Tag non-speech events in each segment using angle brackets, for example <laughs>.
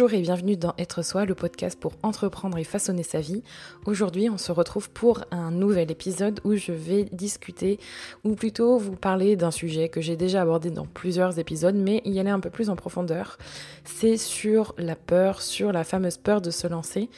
Bonjour et bienvenue dans Être Soi, le podcast pour entreprendre et façonner sa vie. Aujourd'hui, on se retrouve pour un nouvel épisode où je vais discuter, ou plutôt vous parler d'un sujet que j'ai déjà abordé dans plusieurs épisodes, mais y aller un peu plus en profondeur. C'est sur la peur, sur la fameuse peur de se lancer.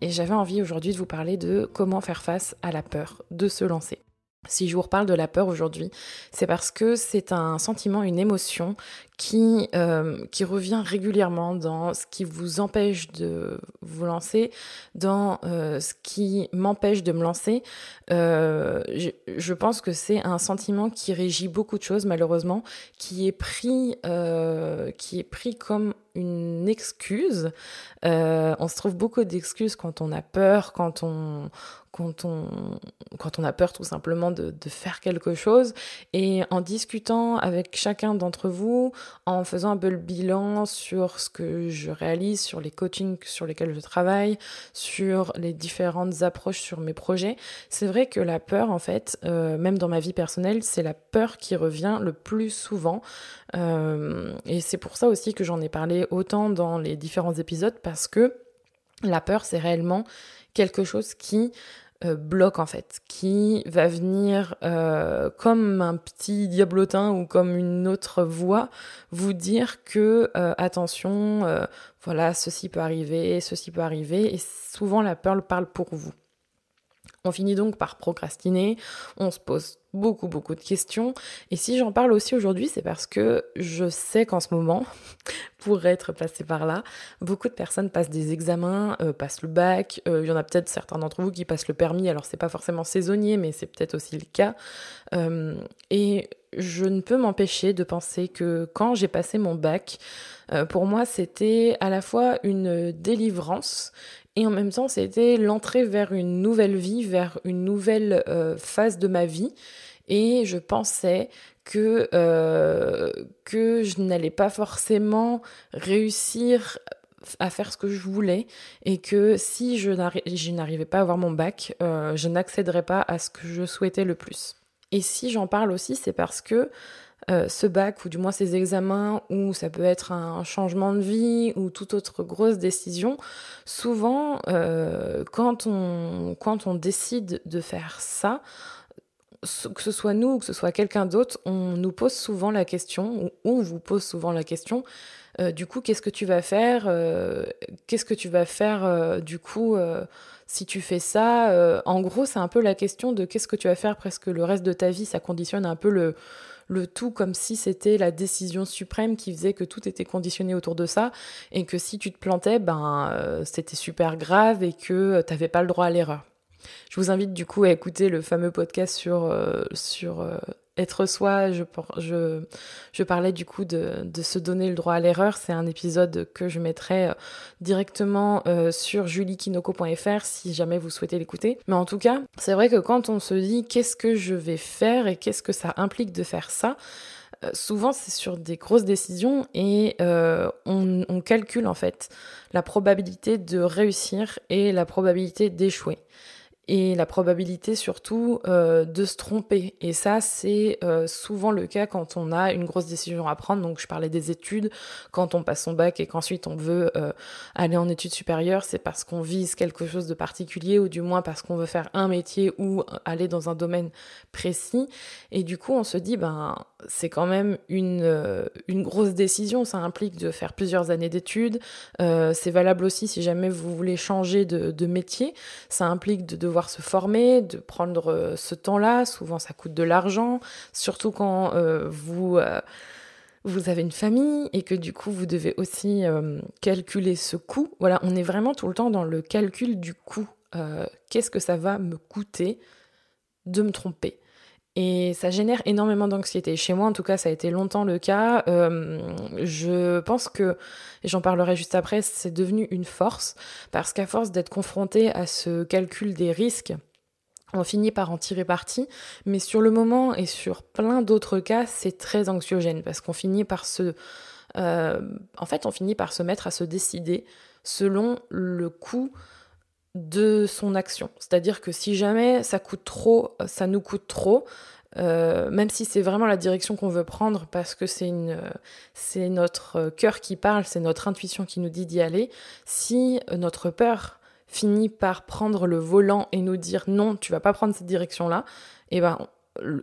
Et j'avais envie aujourd'hui de vous parler de comment faire face à la peur de se lancer. Si je vous reparle de la peur aujourd'hui, c'est parce que c'est un sentiment, une émotion qui, euh, qui revient régulièrement dans ce qui vous empêche de vous lancer, dans euh, ce qui m'empêche de me lancer. Euh, je, je, pense que c'est un sentiment qui régit beaucoup de choses, malheureusement, qui est pris, qui est pris comme une excuse. on se trouve beaucoup d'excuses quand on a peur, quand on, quand on, quand on a peur tout simplement de, de faire quelque chose. Et en discutant avec chacun d'entre vous, en faisant un peu le bilan sur ce que je réalise, sur les coachings sur lesquels je travaille, sur les différentes approches sur mes projets, c'est vrai que la peur, en fait, euh, même dans ma vie personnelle, c'est la peur qui revient le plus souvent. Euh, et c'est pour ça aussi que j'en ai parlé autant dans les différents épisodes, parce que la peur, c'est réellement quelque chose qui euh, bloc en fait, qui va venir euh, comme un petit diablotin ou comme une autre voix vous dire que euh, attention, voilà, ceci peut arriver, ceci peut arriver, et souvent la peur parle pour vous. On finit donc par procrastiner, on se pose beaucoup beaucoup de questions. Et si j'en parle aussi aujourd'hui, c'est parce que je sais qu'en ce moment, <laughs> pour être passé par là, beaucoup de personnes passent des examens, euh, passent le bac. Euh, il y en a peut-être certains d'entre vous qui passent le permis. Alors c'est pas forcément saisonnier, mais c'est peut-être aussi le cas. Euh, et je ne peux m'empêcher de penser que quand j'ai passé mon bac, pour moi c'était à la fois une délivrance et en même temps, c'était l'entrée vers une nouvelle vie, vers une nouvelle euh, phase de ma vie. Et je pensais que, euh, que je n'allais pas forcément réussir à faire ce que je voulais et que si je n'arrivais pas à avoir mon bac, euh, je n'accéderais pas à ce que je souhaitais le plus. Et si j'en parle aussi, c'est parce que euh, ce bac ou du moins ces examens ou ça peut être un changement de vie ou toute autre grosse décision, souvent euh, quand, on, quand on décide de faire ça, que ce soit nous ou que ce soit quelqu'un d'autre, on nous pose souvent la question, ou on vous pose souvent la question, euh, du coup, qu'est-ce que tu vas faire Qu'est-ce que tu vas faire du coup si tu fais ça En gros, c'est un peu la question de qu'est-ce que tu vas faire presque le reste de ta vie. Ça conditionne un peu le, le tout comme si c'était la décision suprême qui faisait que tout était conditionné autour de ça et que si tu te plantais, ben euh, c'était super grave et que euh, tu n'avais pas le droit à l'erreur. Je vous invite du coup à écouter le fameux podcast sur, euh, sur être soi, je, parlais du coup de, se donner le droit à l'erreur. C'est un épisode que je mettrai euh, directement euh, sur juliekinoko.fr si jamais vous souhaitez l'écouter. Mais en tout cas, c'est vrai que quand on se dit qu'est-ce que je vais faire et qu'est-ce que ça implique de faire ça, euh, souvent c'est sur des grosses décisions et on calcule en fait la probabilité de réussir et la probabilité d'échouer et la probabilité surtout euh, de se tromper. Et ça, c'est euh, souvent le cas quand on a une grosse décision à prendre. Donc, je parlais des études. Quand on passe son bac et qu'ensuite on veut euh, aller en études supérieures, c'est parce qu'on vise quelque chose de particulier ou du moins parce qu'on veut faire un métier ou aller dans un domaine précis. Et du coup, on se dit, ben, c'est quand même une, une grosse décision. Ça implique de faire plusieurs années d'études. c'est valable aussi si jamais vous voulez changer de, de métier. Ça implique de devoir se former, de prendre euh, ce temps-là. Souvent, ça coûte de l'argent, surtout quand euh, vous, euh, vous avez une famille et que du coup, vous devez aussi calculer ce coût. Voilà, on est vraiment tout le temps dans le calcul du coût. Qu'est-ce que ça va me coûter de me tromper? Et ça génère énormément d'anxiété. Chez moi, en tout cas, ça a été longtemps le cas. Euh, je pense que, et j'en parlerai juste après, c'est devenu une force, parce qu'à force d'être confronté à ce calcul des risques, on finit par en tirer parti, mais sur le moment et sur plein d'autres cas, c'est très anxiogène, parce qu'on finit par se... Euh, en fait, on finit par se mettre à se décider selon le coût de son action. C'est-à-dire que si jamais ça coûte trop, ça nous coûte trop, même si c'est vraiment la direction qu'on veut prendre parce que c'est c'est notre cœur qui parle, c'est notre intuition qui nous dit d'y aller, si notre peur finit par prendre le volant et nous dire non, tu vas pas prendre cette direction-là, et eh ben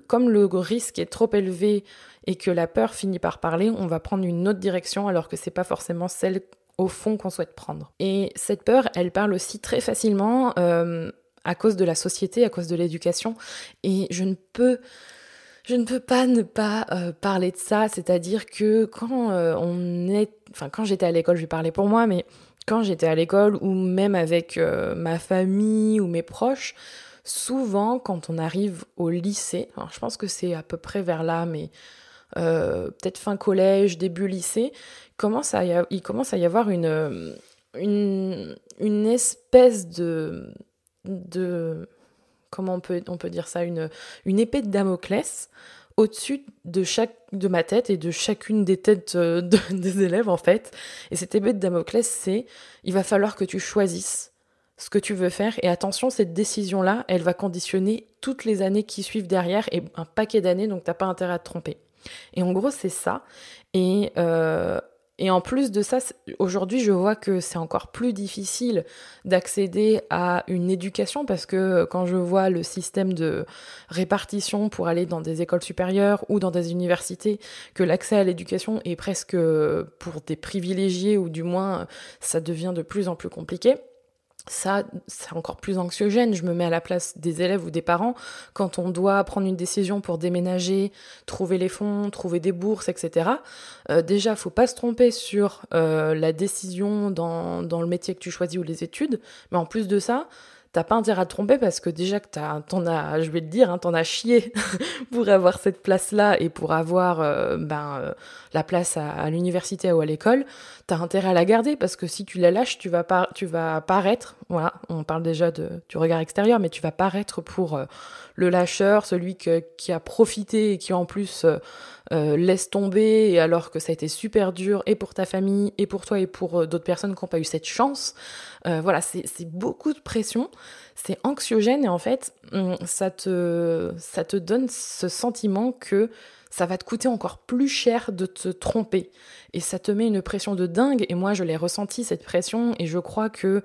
comme le risque est trop élevé et que la peur finit par parler, on va prendre une autre direction alors que c'est pas forcément celle au fond qu'on souhaite prendre. Et cette peur, elle parle aussi très facilement euh, à cause de la société, à cause de l'éducation. Et je ne peux je ne peux pas ne pas euh, parler de ça, c'est-à-dire que quand euh, on est, enfin quand j'étais à l'école, je vais parler pour moi, mais quand j'étais à l'école ou même avec ma famille ou mes proches, souvent quand on arrive au lycée, alors je pense que c'est à peu près vers là, mais euh, peut-être fin collège, début lycée, commence à il commence à y avoir une, une, une espèce de, de comment on peut, on peut dire ça, une, une épée de Damoclès au-dessus de chaque de ma tête et de chacune des têtes euh, <laughs> des élèves en fait. Et cette épée de Damoclès, c'est il va falloir que tu choisisses ce que tu veux faire. Et attention, cette décision-là, elle va conditionner toutes les années qui suivent derrière et un paquet d'années, donc t'as pas intérêt à te tromper. Et en gros, c'est ça. Et, euh, et en plus de ça, aujourd'hui, je vois que c'est encore plus difficile d'accéder à une éducation parce que quand je vois le système de répartition pour aller dans des écoles supérieures ou dans des universités, que l'accès à l'éducation est presque pour des privilégiés ou du moins ça devient de plus en plus compliqué ça, c'est encore plus anxiogène. Je me mets à la place des élèves ou des parents quand on doit prendre une décision pour déménager, trouver les fonds, trouver des bourses, etc. Euh, déjà, faut pas se tromper sur euh, la décision dans, dans le métier que tu choisis ou les études, mais en plus de ça, t'as pas intérêt à te tromper parce que déjà que t'en as, je vais le dire, hein, t'en as chié <laughs> pour avoir cette place-là et pour avoir euh, ben, euh, la place à, l'université ou à l'école, t'as intérêt à la garder parce que si tu la lâches, tu vas, tu vas paraître, voilà, on parle déjà de, du regard extérieur, mais tu vas paraître pour euh, le lâcheur, celui qui a profité et qui en plus laisse tomber alors que ça a été super dur et pour ta famille et pour toi et pour d'autres personnes qui n'ont pas eu cette chance. voilà, c'est beaucoup de pression c'est anxiogène et en fait, hum, ça te, ça te donne ce sentiment que ça va te coûter encore plus cher de te tromper. Et ça te met une pression de dingue. Et moi, je l'ai ressenti, cette pression. Et je crois que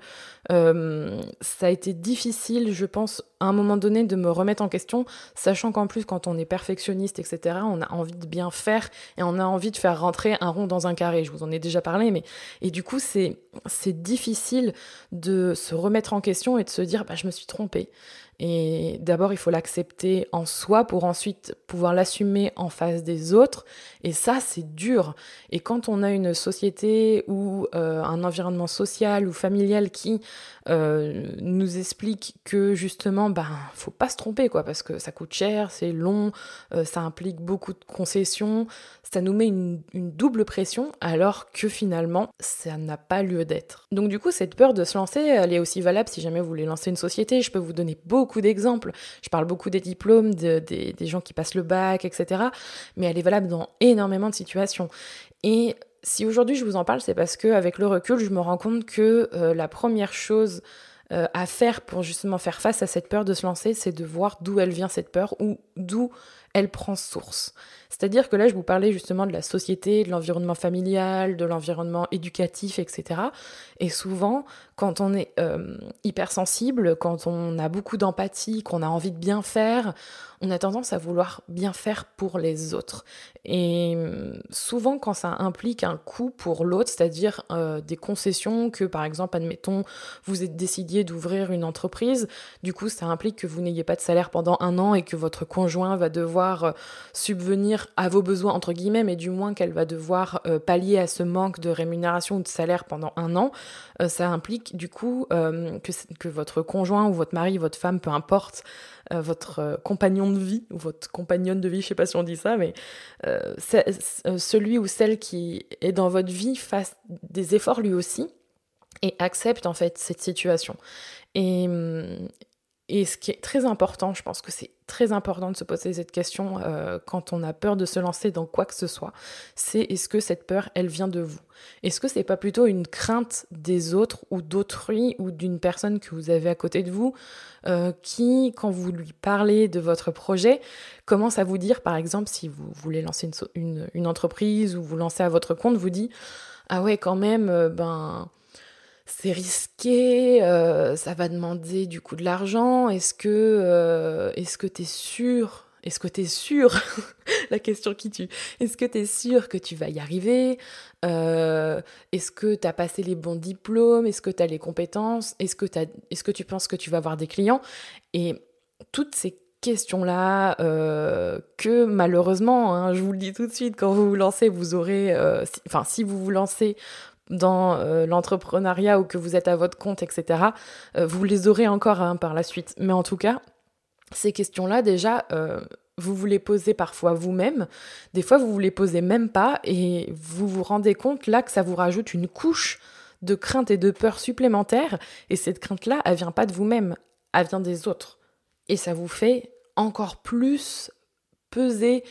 euh, ça a été difficile, je pense, à un moment donné, de me remettre en question, sachant qu'en plus, quand on est perfectionniste, etc., on a envie de bien faire et on a envie de faire rentrer un rond dans un carré. Je vous en ai déjà parlé, mais et du coup, c'est difficile de se remettre en question et de se dire, bah, je me suis trompée. Et d'abord, il faut l'accepter en soi pour ensuite pouvoir l'assumer en face des autres. Et ça, c'est dur. Et quand on a une société ou euh, un environnement social ou familial qui euh, nous explique que justement, ben, faut pas se tromper, quoi, parce que ça coûte cher, c'est long, euh, ça implique beaucoup de concessions, ça nous met une, double pression, alors que finalement, ça n'a pas lieu d'être. Donc du coup, cette peur de se lancer, elle est aussi valable si jamais vous voulez lancer une société. Je peux vous donner beaucoup d'exemples. Je parle beaucoup des diplômes, des gens qui passent le bac, etc. Mais elle est valable dans énormément de situations. Et si aujourd'hui je vous en parle, c'est parce qu'avec le recul, je me rends compte que euh, la première chose euh, à faire pour justement faire face à cette peur de se lancer, c'est de voir d'où elle vient cette peur ou d'où elle prend source. C'est-à-dire que là, je vous parlais justement de la société, de l'environnement familial, de l'environnement éducatif, etc. Et souvent, quand on est euh, hypersensible, quand on a beaucoup d'empathie, qu'on a envie de bien faire, on a tendance à vouloir bien faire pour les autres. Et euh, souvent, quand ça implique un coût pour l'autre, c'est-à-dire euh, des concessions, que par exemple, admettons, vous êtes décidé d'ouvrir une entreprise, du coup, ça implique que vous n'ayez pas de salaire pendant un an et que votre conjoint va devoir euh, subvenir à vos besoins, entre guillemets, mais du moins qu'elle va devoir pallier à ce manque de rémunération ou de salaire pendant un an, ça implique du coup que, que votre conjoint ou votre mari, votre femme, peu importe, euh, votre euh, compagnon de vie, ou votre compagnonne de vie, je sais pas si on dit ça, mais euh, celui ou celle qui est dans votre vie fasse des efforts lui aussi et accepte en fait cette situation. Et, hum, et ce qui est très important, je pense que c'est très important de se poser cette question euh, quand on a peur de se lancer dans quoi que ce soit, c'est est-ce que cette peur, elle vient de vous? Est-ce que c'est pas plutôt une crainte des autres ou d'autrui ou d'une personne que vous avez à côté de vous euh, qui, quand vous lui parlez de votre projet, commence à vous dire, par exemple, si vous voulez lancer une, une, entreprise ou vous lancez à votre compte, vous dit ah ouais quand même, euh, ben c'est risqué, euh, ça va demander du coup de l'argent. Est-ce que euh, est-ce t'es sûr Est-ce que t'es sûr <laughs> La question qui tue. Est-ce que t'es sûr que tu vas y arriver euh, Est-ce que t'as passé les bons diplômes Est-ce que t'as les compétences Est-ce que t'as est-ce que tu penses que tu vas avoir des clients? Et toutes ces questions-là que malheureusement, hein, je vous le dis tout de suite, quand vous vous lancez, vous aurez, enfin si vous vous lancez, dans euh, l'entrepreneuriat ou que vous êtes à votre compte, etc., euh, vous les aurez encore hein, par la suite. Mais en tout cas, ces questions-là, déjà, euh, vous vous les posez parfois vous-même, des fois vous vous les posez même pas, et vous vous rendez compte là que ça vous rajoute une couche de crainte et de peur supplémentaire, et cette crainte-là, elle vient pas de vous-même, elle vient des autres. Et ça vous fait encore plus peser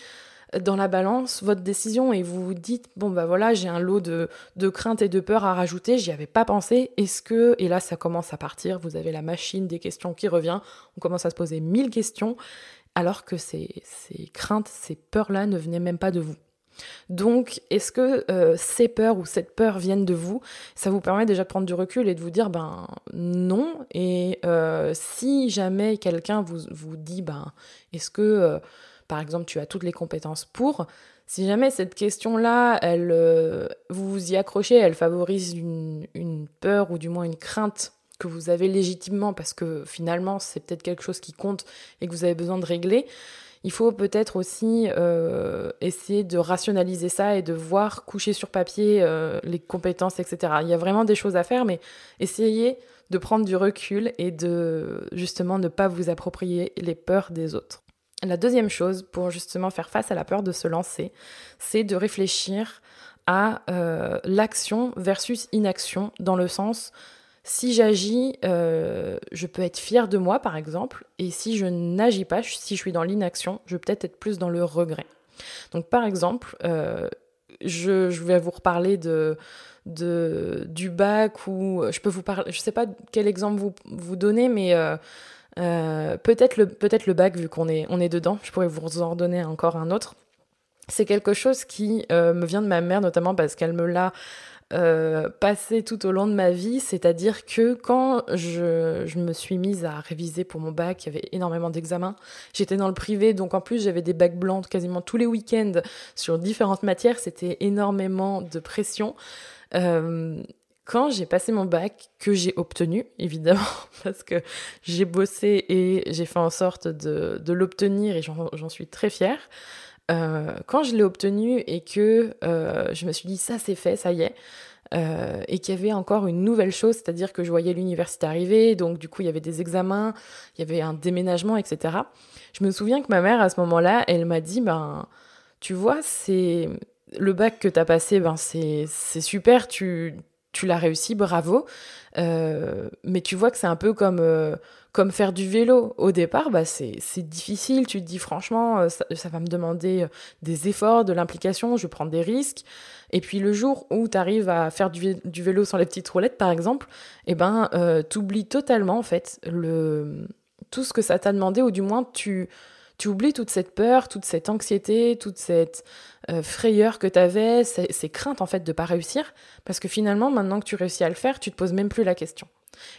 dans la balance votre décision et vous vous dites bon bah voilà j'ai un lot de, de crainte et de peur à rajouter, j'y avais pas pensé, est-ce que et là ça commence à partir, vous avez la machine des questions qui revient, on commence à se poser mille questions alors que ces, ces craintes, ces peurs-là ne venaient même pas de vous. Donc, est-ce que euh, ces peurs ou cette peur viennent de vous? Ça vous permet déjà de prendre du recul et de vous dire, ben non. Et euh, si jamais quelqu'un vous, vous dit, ben est-ce que euh, par exemple, tu as toutes les compétences pour. Si jamais cette question-là, euh, vous vous y accrochez, elle favorise une, peur ou du moins une crainte que vous avez légitimement parce que finalement c'est peut-être quelque chose qui compte et que vous avez besoin de régler, il faut peut-être aussi euh, essayer de rationaliser ça et de voir coucher sur papier euh, les compétences, etc. Il y a vraiment des choses à faire, mais essayez de prendre du recul et de justement ne pas vous approprier les peurs des autres. La deuxième chose pour justement faire face à la peur de se lancer, c'est de réfléchir à euh, l'action versus inaction dans le sens si j'agis, euh, je peux être fière de moi par exemple, et si je n'agis pas, si je suis dans l'inaction, je vais peut-être être plus dans le regret. Donc par exemple, euh, je, vais vous reparler de, du bac ou je peux vous parler, je sais pas quel exemple vous, vous donner, mais euh, peut-être le, peut le bac, vu qu'on est, on est dedans, je pourrais vous en redonner encore un autre. C'est quelque chose qui euh, me vient de ma mère, notamment parce qu'elle me l'a euh, passé tout au long de ma vie, c'est-à-dire que quand je, je, me suis mise à réviser pour mon bac, il y avait énormément d'examens, j'étais dans le privé, donc en plus j'avais des bacs blancs quasiment tous les week-ends sur différentes matières, c'était énormément de pression. Quand j'ai passé mon bac, que j'ai obtenu, évidemment, <laughs> parce que j'ai bossé et j'ai fait en sorte de, l'obtenir et j'en suis très fière. Euh, quand je l'ai obtenu et que euh, je me suis dit ça c'est fait, ça y est, euh, et qu'il y avait encore une nouvelle chose, c'est-à-dire que je voyais l'université arriver, donc du coup il y avait des examens, il y avait un déménagement, etc. Je me souviens que ma mère à ce moment-là, elle m'a dit ben tu vois c'est le bac que tu as passé, ben c'est super, tu tu l'as réussi, bravo. Euh, mais tu vois que c'est un peu comme, euh, comme faire du vélo. Au départ, bah, c'est difficile. Tu te dis franchement, euh, ça, va me demander des efforts, de l'implication, je prendre des risques. Et puis le jour où tu arrives à faire du, vélo sans les petites roulettes, par exemple, eh ben, tu oublies totalement en fait le, tout ce que ça t'a demandé, ou du moins tu tu oublies toute cette peur, toute cette anxiété, toute cette euh, frayeur que tu avais, ces, craintes en fait de pas réussir, parce que finalement, maintenant que tu réussis à le faire, tu te poses même plus la question.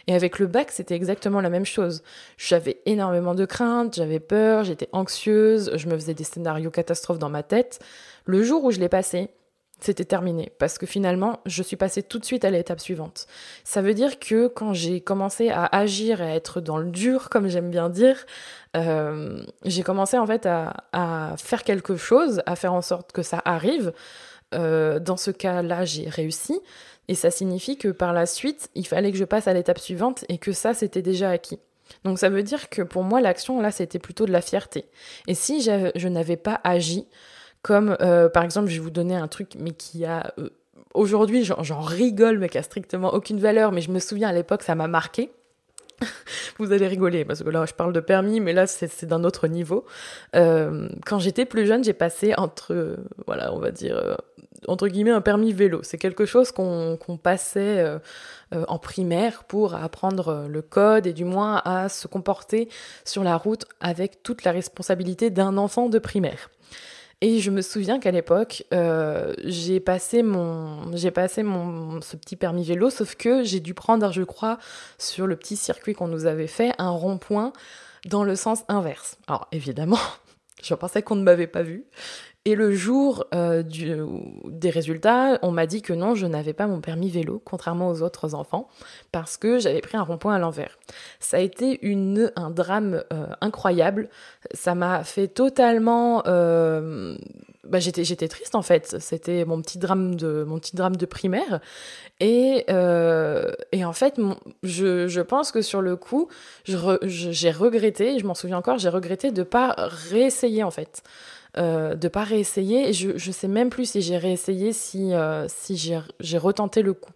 Et avec le bac, c'était exactement la même chose. J'avais énormément de craintes, j'avais peur, j'étais anxieuse, je me faisais des scénarios catastrophes dans ma tête. Le jour où je l'ai passé, c'était terminé. Parce que finalement, je suis passée tout de suite à l'étape suivante. Ça veut dire que quand j'ai commencé à agir et à être dans le dur, comme j'aime bien dire, euh, j'ai commencé en fait à, faire quelque chose, à faire en sorte que ça arrive. Euh, dans ce cas-là, j'ai réussi. Et ça signifie que par la suite, il fallait que je passe à l'étape suivante et que ça, c'était déjà acquis. Donc ça veut dire que pour moi, l'action, là, c'était plutôt de la fierté. Et si je n'avais pas agi, comme euh, par exemple, je vais vous donner un truc, mais qui a euh, aujourd'hui, j'en rigole, mais qui a strictement aucune valeur. Mais je me souviens à l'époque, ça m'a marqué. <laughs> Vous allez rigoler parce que là je parle de permis, mais là c'est d'un autre niveau. Euh, quand j'étais plus jeune, j'ai passé entre, voilà, on va dire, entre guillemets, un permis vélo. C'est quelque chose qu'on passait en primaire pour apprendre le code et du moins à se comporter sur la route avec toute la responsabilité d'un enfant de primaire. Et je me souviens qu'à l'époque, euh, j'ai passé mon, j'ai passé mon, ce petit permis vélo, sauf que j'ai dû prendre, je crois, sur le petit circuit qu'on nous avait fait, un rond-point dans le sens inverse. Alors évidemment, <laughs> je pensais qu'on ne m'avait pas vu. Et le jour euh, du, des résultats, on m'a dit que non, je n'avais pas mon permis vélo, contrairement aux autres enfants, parce que j'avais pris un rond-point à l'envers. Ça a été une, un drame euh, incroyable. Ça m'a fait totalement... Euh, bah, j'étais, j'étais triste en fait. C'était mon petit drame de, mon petit drame de primaire. Et, et en fait, je, je, pense que sur le coup, j'ai regretté, je m'en souviens encore, j'ai regretté de pas réessayer en fait euh, de pas réessayer. je, je sais même plus si j'ai réessayé, si, euh, j'ai retenté le coup.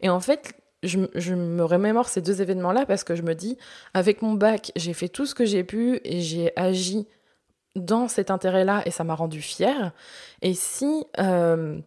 Et en fait, je, je, me remémore ces deux événements-là parce que je me dis, avec mon bac, j'ai fait tout ce que j'ai pu et j'ai agi dans cet intérêt-là et ça m'a rendu fière. Et si euh,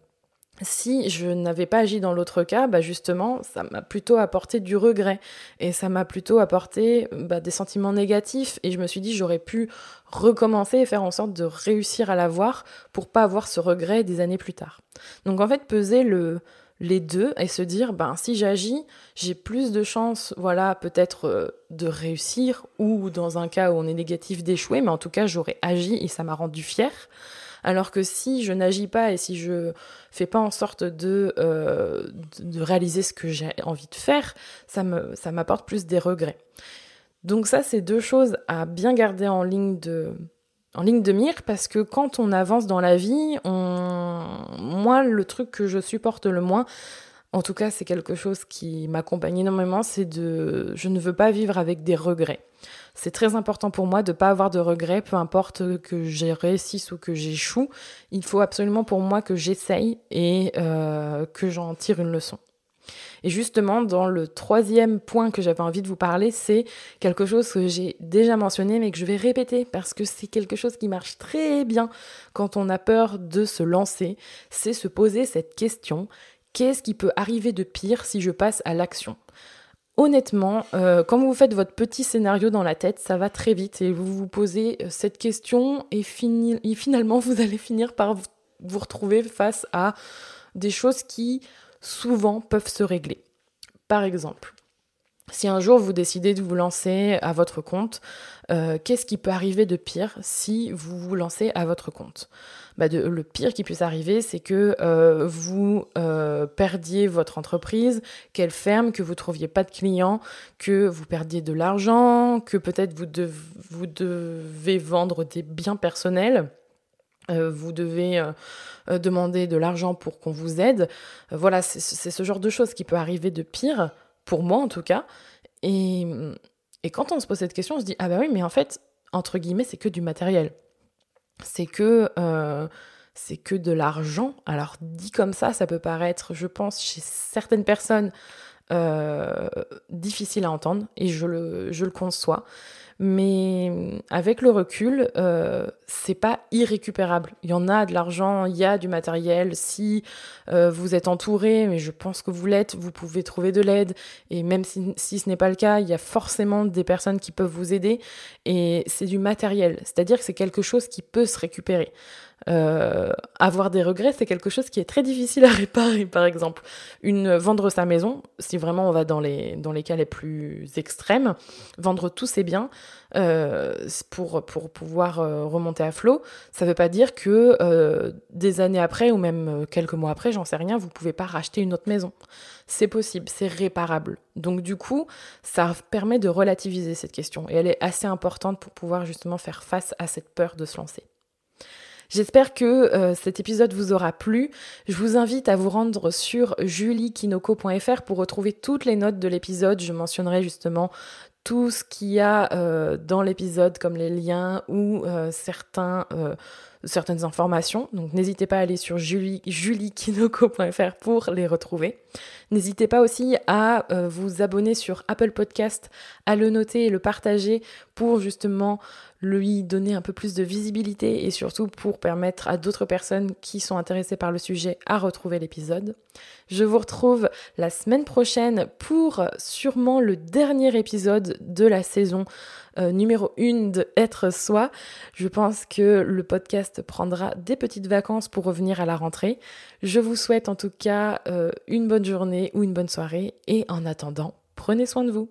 si je n'avais pas agi dans l'autre cas, bah justement, ça m'a plutôt apporté du regret et ça m'a plutôt apporté bah, des sentiments négatifs et je me suis dit j'aurais pu recommencer et faire en sorte de réussir à l'avoir pour pas avoir ce regret des années plus tard. Donc en fait, peser le, les deux et se dire ben si j'agis, j'ai plus de chances voilà peut-être euh, de réussir ou dans un cas où on est négatif d'échouer mais en tout cas j'aurais agi et ça m'a rendu fière. Alors que si je n'agis pas et si je fais pas en sorte de, euh, de réaliser ce que j'ai envie de faire, ça me ça m'apporte plus des regrets. Donc ça, c'est deux choses à bien garder en ligne de en ligne de mire parce que quand on avance dans la vie, on... moi le truc que je supporte le moins, en tout cas c'est quelque chose qui m'accompagne énormément, c'est de je ne veux pas vivre avec des regrets. C'est très important pour moi de ne pas avoir de regrets, peu importe que j'ai réussisse ou que j'échoue. Il faut absolument pour moi que j'essaye et euh, que j'en tire une leçon. Et justement, dans le troisième point que j'avais envie de vous parler, c'est quelque chose que j'ai déjà mentionné, mais que je vais répéter parce que c'est quelque chose qui marche très bien quand on a peur de se lancer. C'est se poser cette question qu'est-ce qui peut arriver de pire si je passe à l'action? Honnêtement, euh, quand vous faites votre petit scénario dans la tête, ça va très vite et vous vous posez euh, cette question et, finalement <laughs> vous allez finir par vous retrouver face à des choses qui souvent peuvent se régler. Par exemple, si un jour vous décidez de vous lancer à votre compte, euh, qu'est-ce qui peut arriver de pire si vous vous lancez à votre compte? Bah, le pire qui puisse arriver, c'est que euh, vous euh, perdiez votre entreprise, qu'elle ferme, que vous trouviez pas de clients, que vous perdiez de l'argent, que peut-être vous devez vendre des biens personnels. Euh, vous devez demander de l'argent pour qu'on vous aide. voilà, c'est ce genre de choses qui peut arriver de pire, pour moi en tout cas. Et, et quand on se pose cette question, on se dit, ah bah oui, mais en fait, entre guillemets, c'est que du matériel c'est que euh, c'est que de l'argent. Alors dit comme ça, ça peut paraître, je pense, chez certaines personnes euh, difficile à entendre et je le, je le conçois. Mais avec le recul, euh, c'est pas irrécupérable. Il y en a de l'argent, il y a du matériel. Si euh, vous êtes entouré, mais je pense que vous l'êtes, vous pouvez trouver de l'aide. Et même si, si ce n'est pas le cas, il y a forcément des personnes qui peuvent vous aider. Et c'est du matériel, c'est-à-dire que c'est quelque chose qui peut se récupérer. Euh, avoir des regrets, c'est quelque chose qui est très difficile à réparer, par exemple. Une, vendre sa maison, si vraiment on va dans les, dans les cas les plus extrêmes, vendre tous ses biens euh, pour, pour pouvoir euh, remonter à flot, ça ne veut pas dire que euh, des années après, ou même quelques mois après, j'en sais rien, vous pouvez pas racheter une autre maison. C'est possible, c'est réparable. Donc du coup, ça permet de relativiser cette question, et elle est assez importante pour pouvoir justement faire face à cette peur de se lancer. J'espère que euh, cet épisode vous aura plu. Je vous invite à vous rendre sur juliekinoko.fr pour retrouver toutes les notes de l'épisode. Je mentionnerai justement tout ce qu'il y a euh, dans l'épisode comme les liens ou euh, certaines informations. Donc n'hésitez pas à aller sur juliekinoko.fr pour les retrouver. N'hésitez pas aussi à vous abonner sur Apple Podcast, à le noter et le partager pour justement lui donner un peu plus de visibilité et surtout pour permettre à d'autres personnes qui sont intéressées par le sujet à retrouver l'épisode. Je vous retrouve la semaine prochaine pour sûrement le dernier épisode de la saison euh, numéro 1 de Être Soi. Je pense que le podcast prendra des petites vacances pour revenir à la rentrée. Je vous souhaite en tout cas euh, une bonne journée ou une bonne soirée et en attendant, prenez soin de vous.